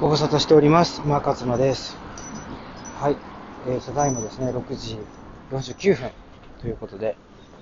ご無沙汰しております。馬勝馬です。はい。えー、ただいまですね、6時49分ということで、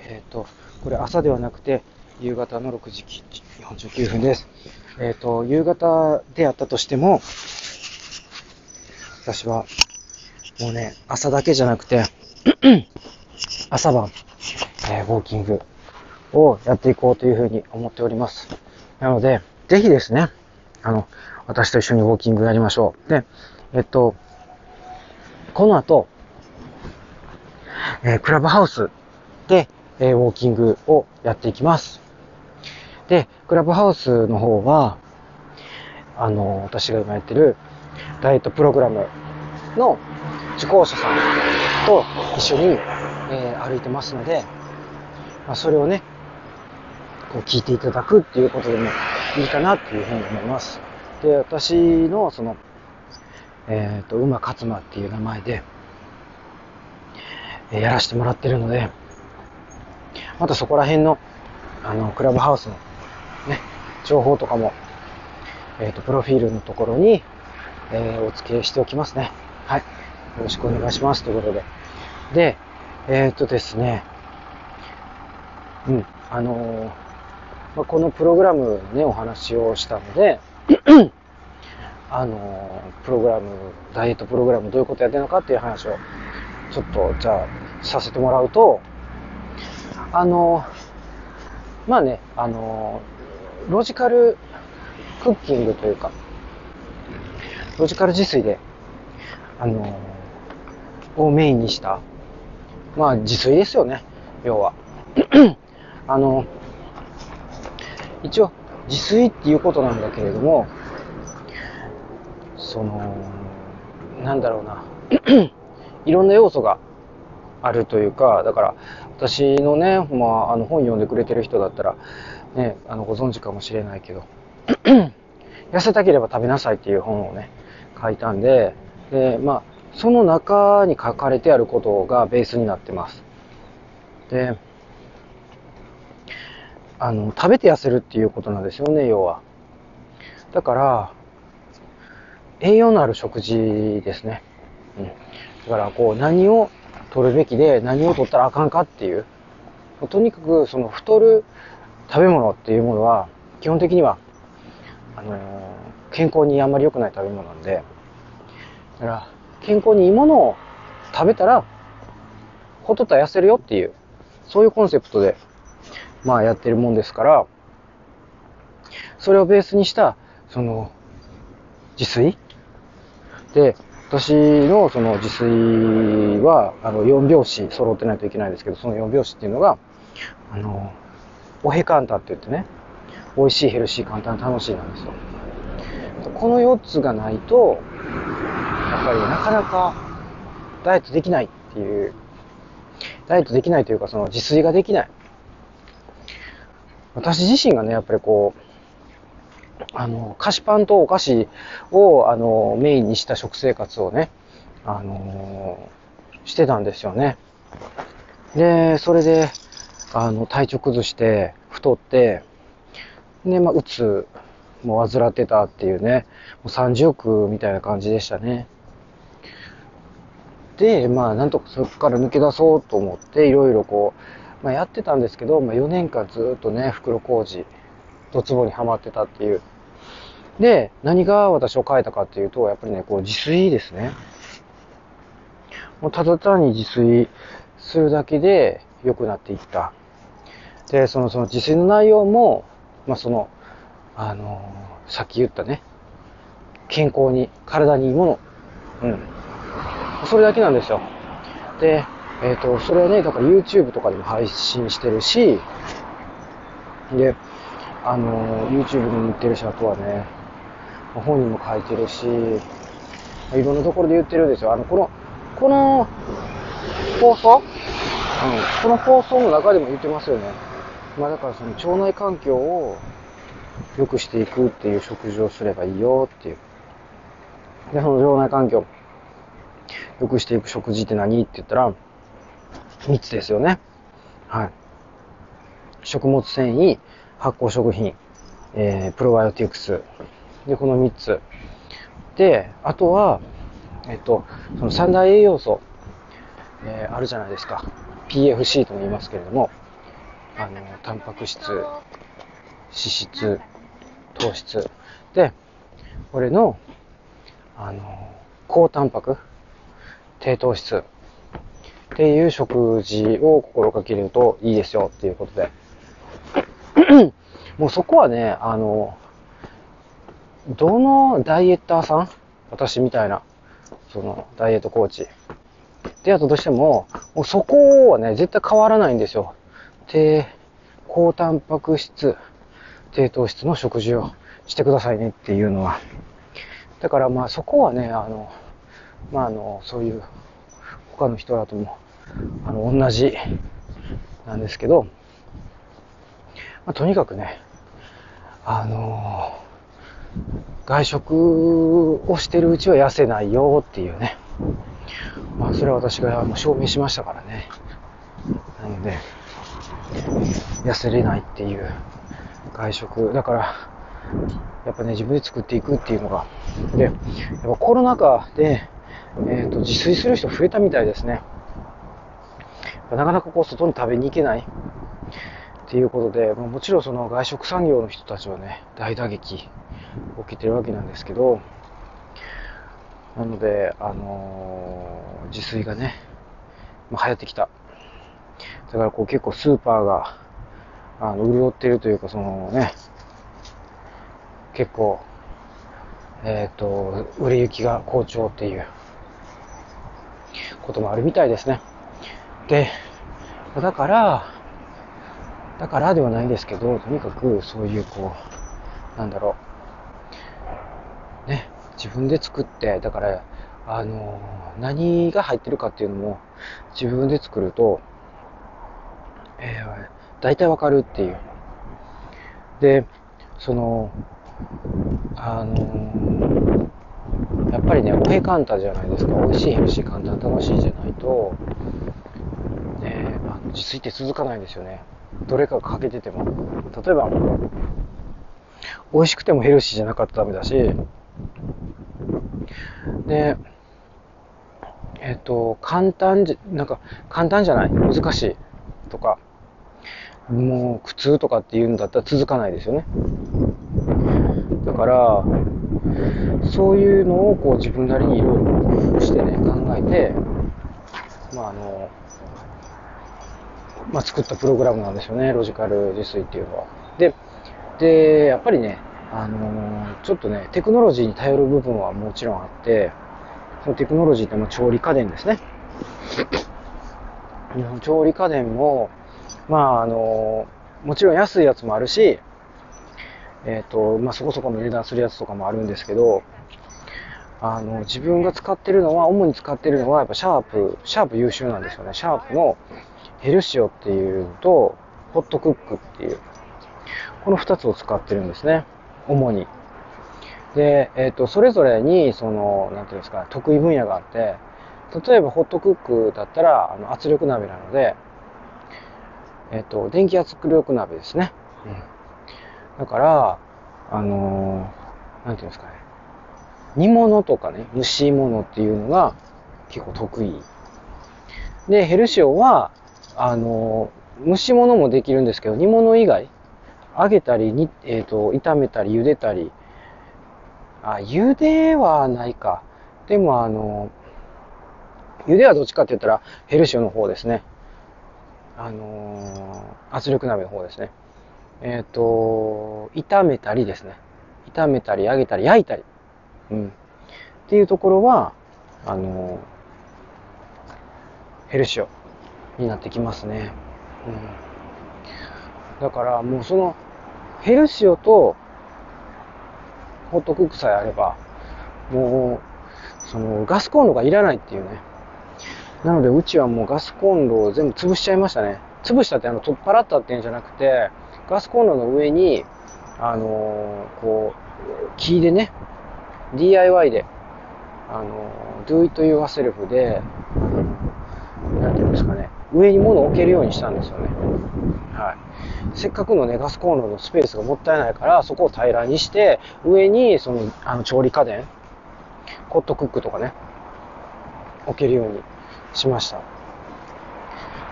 えっ、と、これ朝ではなくて、夕方の6時49分です。えっ、と、夕方であったとしても、私は、もうね、朝だけじゃなくて、朝晩、えーウォーキングをやっていこうというふうに思っております。なので、ぜひですね、あの、私と一緒にウォーキングやりましょう。で、えっと、この後、えークラブハウスで、えーウォーキングをやっていきます。で、クラブハウスの方は、あの、私が今やってるダイエットプログラムの受講者さんと一緒に、えー歩いてますので、まあ、それをね、こう聞いていただくっていうことでもいいかなっていうふうに思います。で、私のその、えっ、と、馬勝馬っていう名前で、えやらせてもらってるので、またそこら辺の、あの、クラブハウスのね、情報とかも、えっ、と、プロフィールのところに、えーお付けしておきますね。はい。よろしくお願いします。ということで。で、えっ、とですね、うん、あのまあ、このプログラムのね、お話をしたので、あのプログラム、ダイエットプログラムどういうことやってるのかっていう話を、ちょっと、じゃあ、させてもらうと、あのまあね、あのロジカルクッキングというか、ロジカル自炊で、あのをメインにした、まあ自炊ですよね、要は。あの、一応自炊っていうことなんだけれども、その、なんだろうな、いろんな要素があるというか、だから私のね、まあ、あの本読んでくれてる人だったら、ね、あのご存知かもしれないけど、痩せたければ食べなさいっていう本をね、書いたんで、で、まあ、その中に書かれてあることがベースになってます。で、あの、食べて痩せるっていうことなんですよね、要は。だから、栄養のある食事ですね。うん。だから、こう、何を取るべきで、何を取ったらあかんかっていう。とにかく、その、太る食べ物っていうものは、基本的には、あのー健康にあんまり良くない食べ物なんで、だから、健康にいいものを食べたら、ほとった痩せるよっていう、そういうコンセプトで、まあやってるもんですから、それをベースにした、その、自炊？で、私のその自炊は、あの、4拍子揃ってないといけないんですけど、その4拍子っていうのが、あの、おへ簡単って言ってね、美味しい、ヘルシー、簡単、楽しいなんですよ。この4つがないと、やっぱりなかなかダイエットできないっていう、ダイエットできないというか、その自炊ができない。私自身がね、やっぱりこう、あの、菓子パンとお菓子を、あの、メインにした食生活をね、あの、してたんですよね。で、それで、あの、体調崩して、太って、で、まあ、うつもう患ってたっていうね、もう30億みたいな感じでしたね。で、まあ、なんとかそこから抜け出そうと思って、いろいろこう、まあ、やってたんですけど、まあ、4年間ずっとね、袋小路、ドツボにはまってたっていう。で、何が私を変えたかっていうと、やっぱりね、こう、自炊ですね。もうただ単に自炊するだけで良くなっていった。で、その、その自炊の内容も、まあ、その、あのーさっき言ったね、健康に、体にいいもの。うん。それだけなんですよ。で、えっ、と、それはね、だから YouTube とかでも配信してるし、で、あの YouTube でも言ってるし、あとはね、本にも書いてるし、いろんなところで言ってるんですよ。あの、この、この放送？うん。この放送の中でも言ってますよね。まあだからその腸内環境を良くしていくっていう食事をすればいいよっていう。で、その腸内環境良くしていく食事って何？って言ったら、3つですよね。はい。食物繊維、発酵食品、えー、プロバイオティクス。で、この3つで、あとは、えっと、その三大栄養素、えー、あるじゃないですか。PFC とも言いますけれども、あの、タンパク質、脂質、糖質。で、これの、あの、高タンパク、低糖質っていう食事を心がけるといいですよっていうことで。もうそこはね、あの、どのダイエッターさん私みたいな、その、ダイエットコーチ。でやったとしても、もうそこはね、絶対変わらないんですよ。低、高タンパク質、低糖質の食事をしてくださいねっていうのは。だからまあそこはね、あの、まああの、そういう他の人らとも、あの、同じなんですけど、まあ、とにかくね、あの外食をしてるうちは痩せないよっていうね。まあ、それは私がもう証明しましたからね。なので、痩せれないっていう外食。だから、やっぱね、自分で作っていくっていうのが。で、やっぱコロナ禍で、えっ、ー、と、自炊する人増えたみたいですね。なかなかこう、外に食べに行けないっていうことで、まあ、もちろんその外食産業の人たちはね、大打撃起きてるわけなんですけど、なので、あのー、自炊がね、まあ、流行ってきた。だからこう結構スーパーが、あの、潤ってるというか、そのね、結構、えっ、ー、と、売れ行きが好調っていうこともあるみたいですね。で、だから、だからではないですけど、とにかくそういうこう、なんだろう、ね、自分で作って、だから、あの、何が入ってるかっていうのも自分で作ると、えー、大体わかるっていう。で、その、あのやっぱりね、おへ簡単じゃないですか。美味しい、ヘルシー、簡単、楽しいじゃないと、自炊って続かないんですよね。どれかが欠けてても。例えば、美味しくてもヘルシーじゃなかったらダメだし、で、えっ、と、簡単じ、なんか、簡単じゃない、難しいとか、もう苦痛とかっていうんだったら続かないですよね。だから、そういうのをこう自分なりにいろいろ工夫してね、考えて、まああの、まあ、作ったプログラムなんですよね、ロジカル自炊っていうのは。で、で、やっぱりね、あのー、ちょっとね、テクノロジーに頼る部分はもちろんあって、そのテクノロジーっても調理家電ですね。調理家電も、まあ、あのー、もちろん安いやつもあるし、えっ、ー、と、まあ、そこそこの値段するやつとかもあるんですけど、あの、自分が使ってるのは、主に使ってるのは、やっぱシャープ、シャープ優秀なんですよね。シャープのヘルシオっていうのと、ホットクックっていう、この2つを使ってるんですね。主に。で、えっ、ー、と、それぞれに、その、なんていうんですか、得意分野があって、例えばホットクックだったら、あの圧力鍋なので、えっ、ー、と、電気圧力鍋ですね。うん。だから、あのー、なんていうんですかね。煮物とかね、蒸し物っていうのが結構得意。で、ヘルシオは、あの、蒸し物もできるんですけど、煮物以外、揚げたりに、えっ、ー、と、炒めたり、茹でたり、あ、茹ではないか。でも、あの、茹ではどっちかって言ったら、ヘルシオの方ですね。あの圧力鍋の方ですね。えっ、ー、と、炒めたりですね。炒めたり、揚げたり、焼いたり。うん。っていうところは、あのヘルシオになってきますね。うん。だからもうそのヘルシオとホットクックさえあれば、もう、そのガスコンロがいらないっていうね。なのでうちはもうガスコンロを全部潰しちゃいましたね。潰したってあの取っ払ったっていうんじゃなくて、ガスコンロの上に、あのー、こう、木でね、DIY で、あのー、do it yourself で、なんていうんですか、上に物を置けるようにしたんですよね。はい。せっかくのね、ガスコンロのスペースがもったいないから、そこを平らにして、上に、その、あの、調理家電ホットクックとかね、置けるようにしました。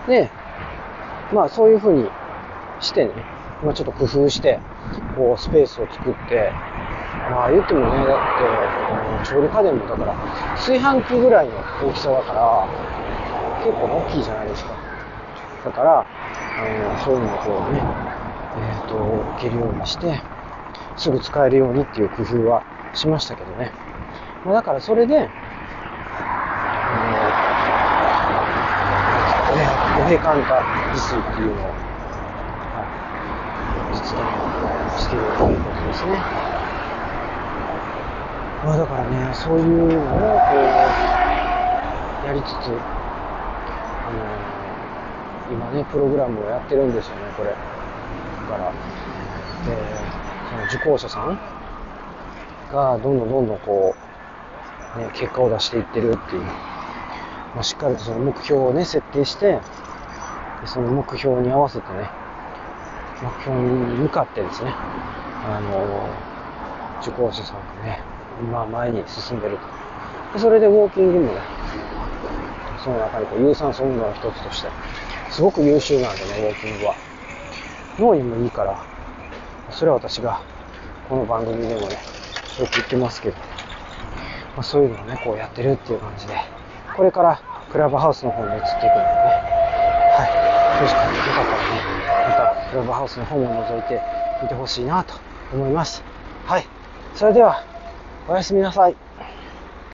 で、まあそういう風にしてね、まあちょっと工夫して、こうスペースを作って、まあ言ってもね、だって、調理家電もだから、炊飯器ぐらいの大きさだから、結構大きいじゃないですか。だから、あの、そういうのをこうね、えっ、ー、と、置けるようにして、すぐ使えるようにっていう工夫はしましたけどね。まあ、だからそれで、あの、ね、五平カウンター自炊っていうのを、はい、実現しているということですね。まあだからね、そういうのをこう、やりつつ、今ね、プログラムをやってるんですよね、これ。だから、で、その受講者さんがどんどんどんどんこう、ね、結果を出していってるっていう、まあ、しっかりとその目標をね、設定して、その目標に合わせてね、目標に向かってですね、あの、受講者さんがね、今前に進んでると。それでウォーキングもね、その中にこう有酸素運動の一つとして、すごく優秀なんでね、ウォーキングは。脳にもいいから、それは私がこの番組でもね、よく言ってますけど、まあ、そういうのをね、こうやってるっていう感じで、これからクラブハウスの方に移っていくのでね、はい、もしかよかったらね、またクラブハウスの方も覗いてみてほしいなと思います。はい、それでは、おやすみなさい。